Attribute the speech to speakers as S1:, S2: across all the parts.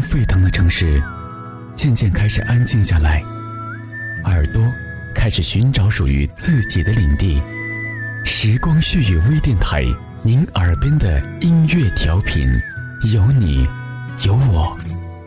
S1: 沸腾的城市，渐渐开始安静下来，耳朵开始寻找属于自己的领地。时光旭语微电台，您耳边的音乐调频，有你，有我，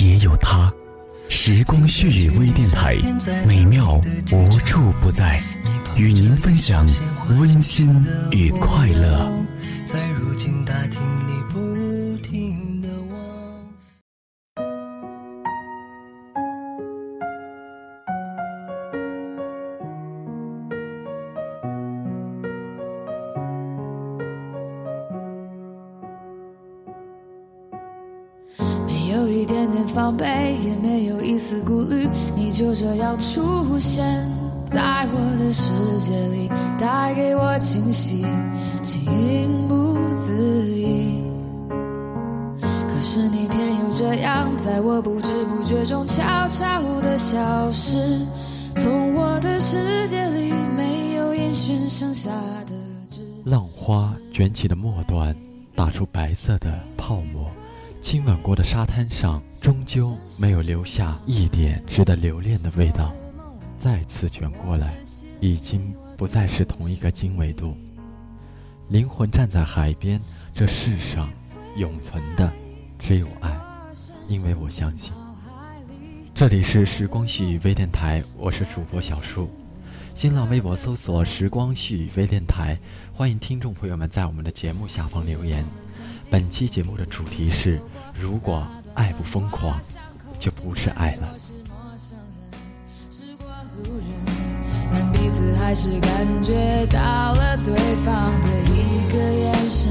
S1: 也有他。时光旭语微电台，美妙无处不在，与您分享温馨与快乐。在如今大厅
S2: 点防备，也没有一丝顾虑，你就这样出现在我的世界里，带给我惊喜。情不自已，可是你偏又这样，在我不知不觉中悄悄的消失，从我的世界里没有音讯，剩下的只
S3: 浪花卷起的末端，打出白色的泡沫，亲吻过的沙滩上，终究没有留下一点值得留恋的味道。再次卷过来，已经不再是同一个经纬度。灵魂站在海边，这世上永存的只有爱，因为我相信。这里是时光旭微电台，我是主播小树。新浪微博搜索“时光旭微电台”，欢迎听众朋友们在我们的节目下方留言。本期节目的主题是：如果爱不疯狂，就不是爱了。
S2: 但彼此还是感觉到了对方的一个眼神，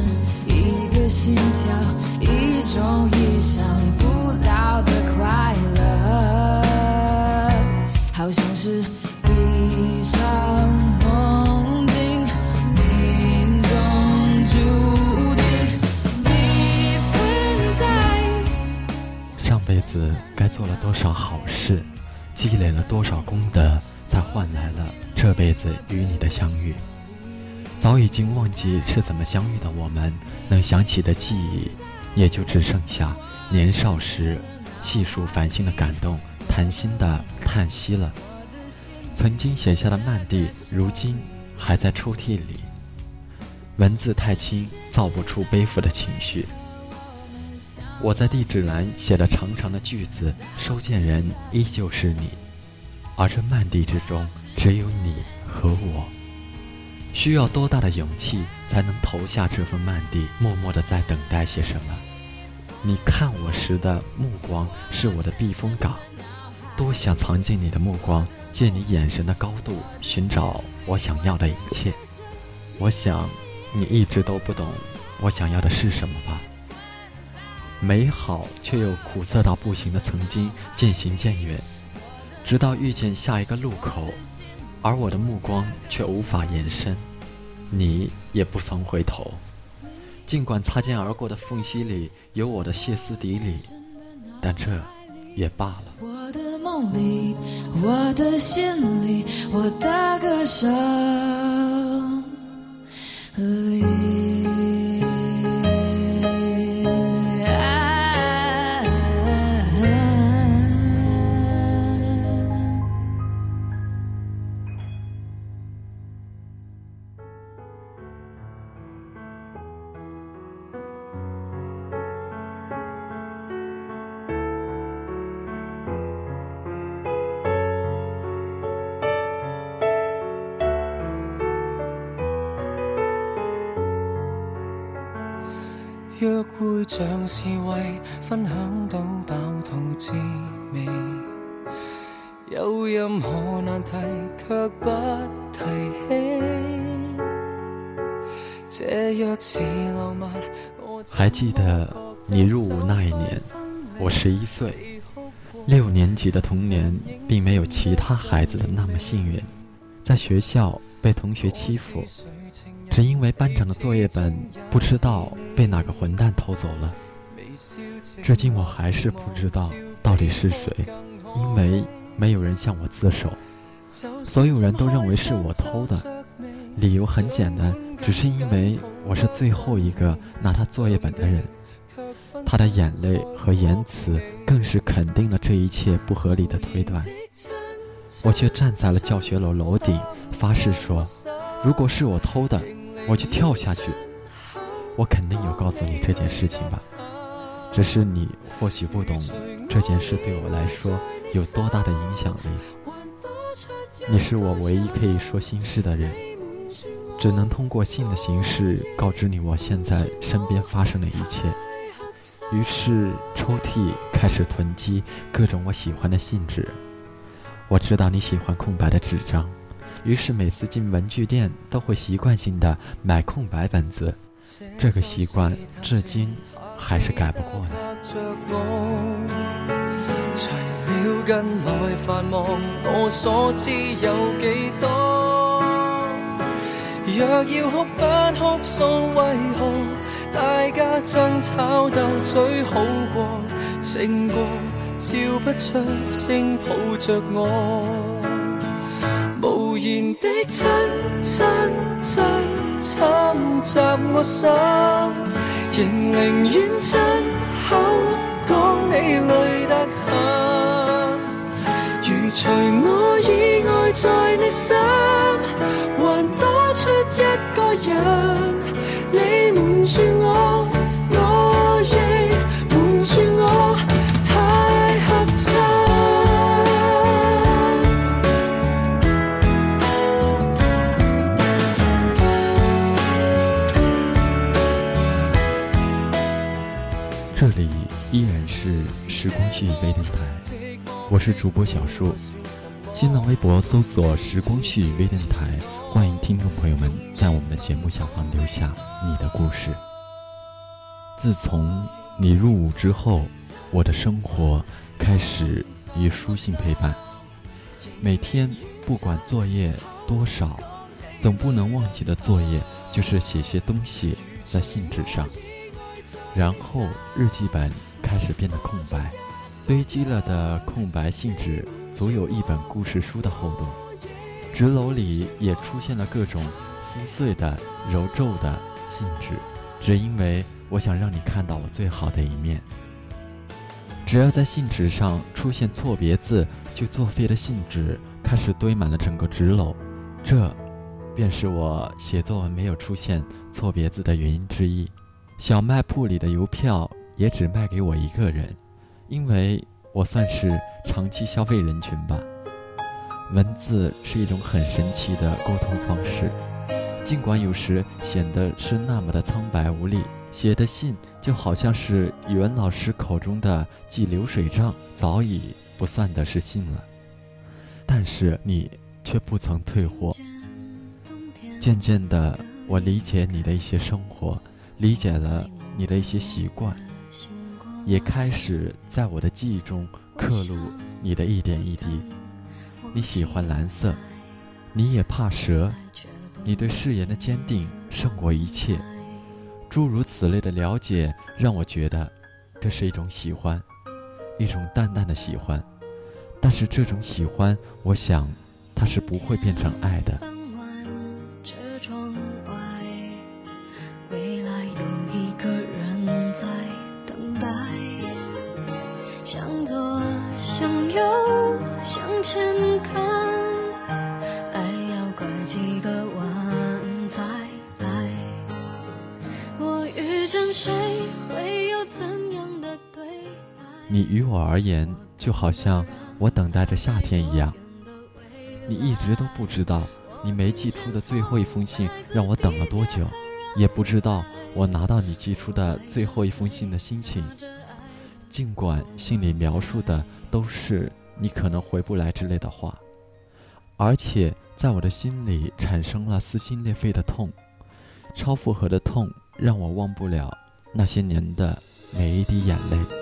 S3: 与你的相遇。早已经忘记是怎么相遇的，我们能想起的记忆，也就只剩下年少时细数繁星的感动，谈心的叹息了。曾经写下的漫地，如今还在抽屉里。文字太轻，造不出背负的情绪。我在地址栏写了长长的句子，收件人依旧是你。而这漫地之中，只有你和我。需要多大的勇气才能投下这份漫地，默默的在等待些什么？你看我时的目光是我的避风港，多想藏进你的目光，借你眼神的高度寻找我想要的一切。我想，你一直都不懂我想要的是什么吧？美好却又苦涩到不行的曾经，渐行渐远。直到遇见下一个路口，而我的目光却无法延伸，你也不曾回头。尽管擦肩而过的缝隙里有我的歇斯底里，但这也罢了。
S2: 我的梦里，我的心里，我的歌声里。
S4: 约会像是为分享到饱肚滋味，有任何难题却不提起。这若是浪漫，
S3: 还记得你入伍那一年，我十一岁。六年级的童年并没有其他孩子的那么幸运，在学校被同学欺负。只因为班长的作业本不知道被哪个混蛋偷走了，至今我还是不知道到底是谁，因为没有人向我自首，所有人都认为是我偷的，理由很简单，只是因为我是最后一个拿他作业本的人。他的眼泪和言辞更是肯定了这一切不合理的推断。我却站在了教学楼楼顶，发誓说，如果是我偷的，我就跳下去。我肯定有告诉你这件事情吧，只是你或许不懂这件事对我来说有多大的影响力。你是我唯一可以说心事的人，只能通过信的形式告知你我现在身边发生的一切。于是抽屉开始囤积各种我喜欢的信纸。我知道你喜欢空白的纸张，于是每次进文具店都会习惯性的买空白本子。这个习惯至今还是改不过来。
S4: 除了近来繁忙，我所知有几多？若要哭不哭诉，为何大家争吵斗嘴好过，胜过笑不出声抱着我，无言的亲亲亲。侵袭我心，仍宁愿亲口讲你累得很。如除我以外在你心，还多出一个人，你瞒住我。
S3: 是主播小树。新浪微博搜索“时光旭微电台”，欢迎听众朋友们在我们的节目下方留下你的故事。自从你入伍之后，我的生活开始以书信陪伴。每天不管作业多少，总不能忘记的作业就是写些东西在信纸上。然后日记本开始变得空白，堆积了的空白信纸足有一本故事书的厚度。纸篓里也出现了各种撕碎的、揉皱的信纸，只因为我想让你看到我最好的一面。只要在信纸上出现错别字，就作废的信纸开始堆满了整个纸篓，这，便是我写作文没有出现错别字的原因之一。小卖铺里的邮票也只卖给我一个人，因为我算是长期消费人群吧。文字是一种很神奇的沟通方式，尽管有时显得是那么的苍白无力。写的信就好像是语文老师口中的记流水账，早已不算的是信了。但是你却不曾退货。渐渐的，我理解你的一些生活。理解了你的一些习惯，也开始在我的记忆中刻录你的一点一滴。你喜欢蓝色，你也怕蛇，你对誓言的坚定胜过一切。诸如此类的了解，让我觉得这是一种喜欢，一种淡淡的喜欢。但是这种喜欢，我想它是不会变成爱的。而言，就好像我等待着夏天一样。你一直都不知道，你没寄出的最后一封信让我等了多久，也不知道我拿到你寄出的最后一封信的心情。尽管信里描述的都是你可能回不来之类的话，而且在我的心里产生了撕心裂肺的痛，超负荷的痛让我忘不了。那些年的每一滴眼泪。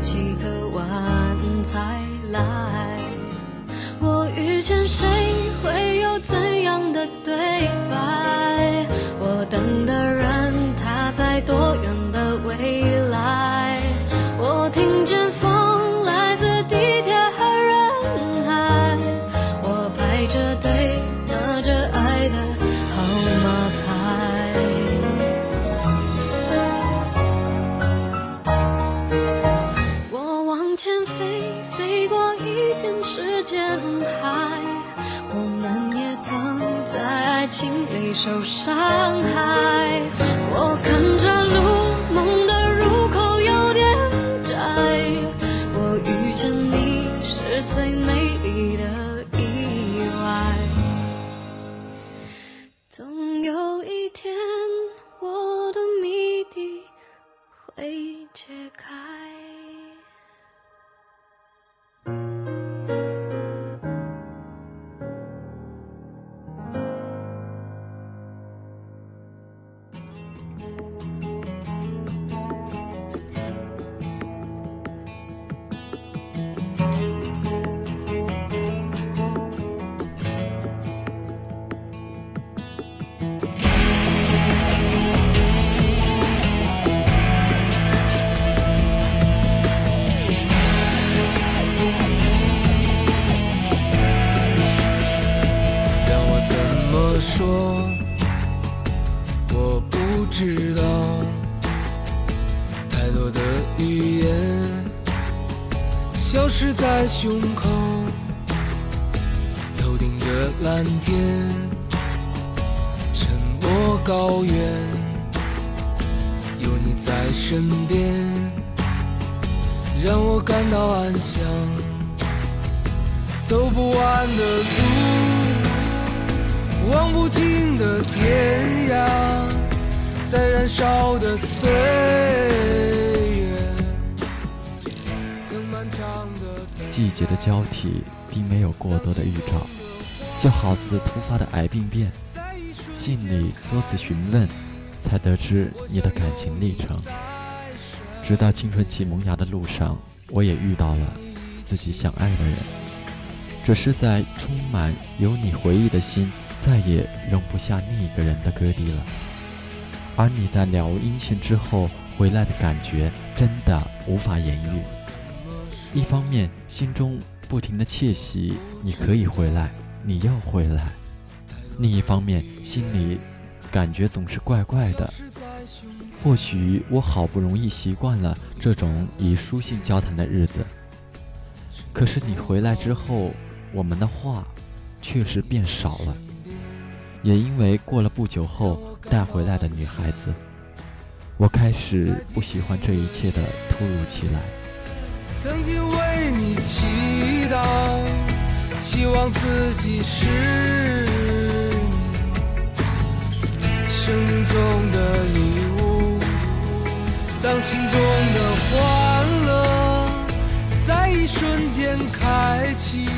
S5: 几个心里受伤害。我看
S6: 胸口，头顶的蓝天，沉默高原，有你在身边，让我感到安详。走不完的路，望不尽的天涯，在燃烧的岁月
S3: 季节的交替并没有过多的预兆，就好似突发的癌病变。信里多次询问，才得知你的感情历程。直到青春期萌芽的路上，我也遇到了自己想爱的人，只是在充满有你回忆的心，再也容不下另一个人的歌笛了。而你在了无音讯之后回来的感觉，真的无法言喻。一方面心中不停的窃喜，你可以回来，你要回来；另一方面心里感觉总是怪怪的。或许我好不容易习惯了这种以书信交谈的日子，可是你回来之后，我们的话确实变少了。也因为过了不久后带回来的女孩子，我开始不喜欢这一切的突如其来。
S6: 曾经为你祈祷，希望自己是你生命中的礼物，当心中的欢乐在一瞬间开启。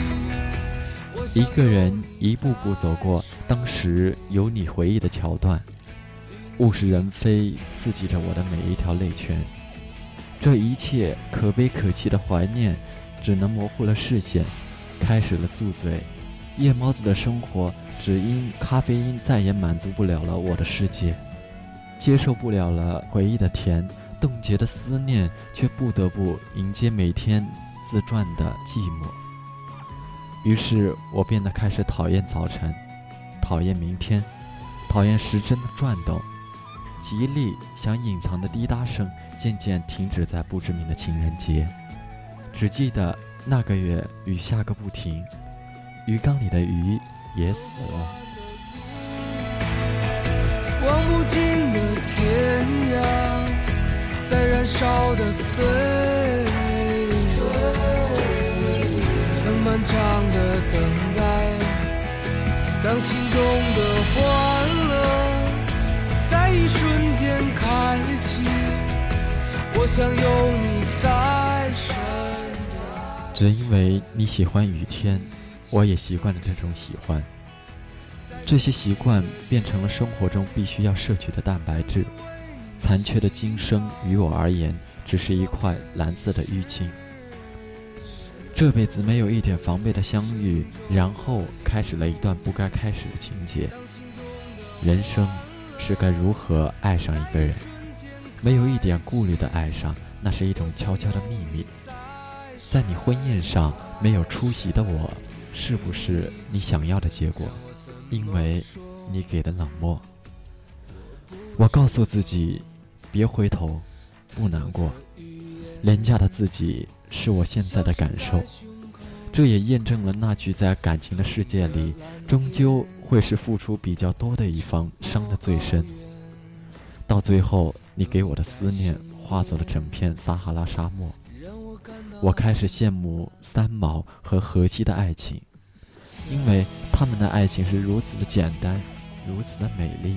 S3: 一个人一步步走过当时有你回忆的桥段，物是人非，刺激着我的每一条泪圈。这一切可悲可泣的怀念，只能模糊了视线，开始了宿醉。夜猫子的生活，只因咖啡因再也满足不了了我的世界，接受不了了回忆的甜，冻结的思念，却不得不迎接每天自传的寂寞。于是我变得开始讨厌早晨，讨厌明天，讨厌时针的转动。极力想隐藏的滴答声，渐渐停止在不知名的情人节。只记得那个月雨下个不停，鱼缸里的鱼也死了。
S6: 望不尽的天涯，在燃烧的岁月，曾漫长的等待，当心中的欢乐在一瞬间开启，我想有你在身边。
S3: 只因为你喜欢雨天，我也习惯了这种喜欢。这些习惯变成了生活中必须要摄取的蛋白质。残缺的今生于我而言，只是一块蓝色的淤青。这辈子没有一点防备的相遇，然后开始了一段不该开始的情节。人生是该如何爱上一个人？没有一点顾虑的爱上，那是一种悄悄的秘密。在你婚宴上没有出席的我，是不是你想要的结果？因为你给的冷漠。我告诉自己，别回头，不难过。廉价的自己是我现在的感受，这也验证了那句在感情的世界里，终究会是付出比较多的一方伤得最深。到最后，你给我的思念化作了整片撒哈拉沙漠。我开始羡慕三毛和荷西的爱情，因为他们的爱情是如此的简单，如此的美丽。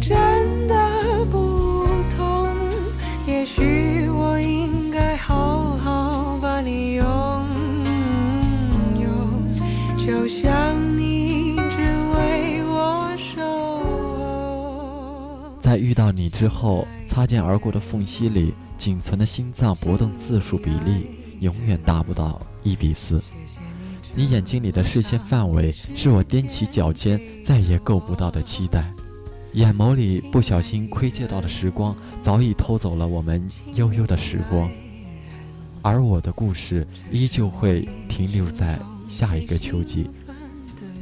S7: 真的不同。也许我应该好好把你拥有，就像你只为我守候。
S3: 在遇到你之后，擦肩而过的缝隙里，仅存的心脏搏动次数比例，永远达不到。一比四，你眼睛里的视线范围是我踮起脚尖再也够不到的期待，眼眸里不小心窥见到的时光，早已偷走了我们悠悠的时光，而我的故事依旧会停留在下一个秋季，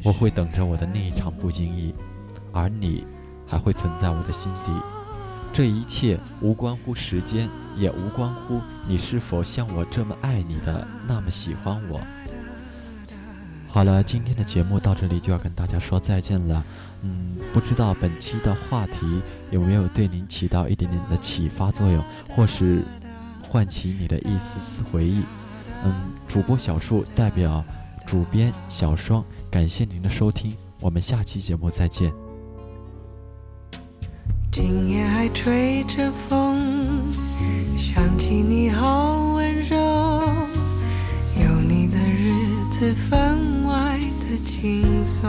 S3: 我会等着我的那一场不经意，而你还会存在我的心底。这一切无关乎时间，也无关乎你是否像我这么爱你的那么喜欢我。好了，今天的节目到这里就要跟大家说再见了。嗯，不知道本期的话题有没有对您起到一点点的启发作用，或是唤起你的一丝丝回忆。嗯，主播小树代表主编小双，感谢您的收听，我们下期节目再见。
S7: 今夜还吹着风，想起你好温柔，有你的日子分外的轻松，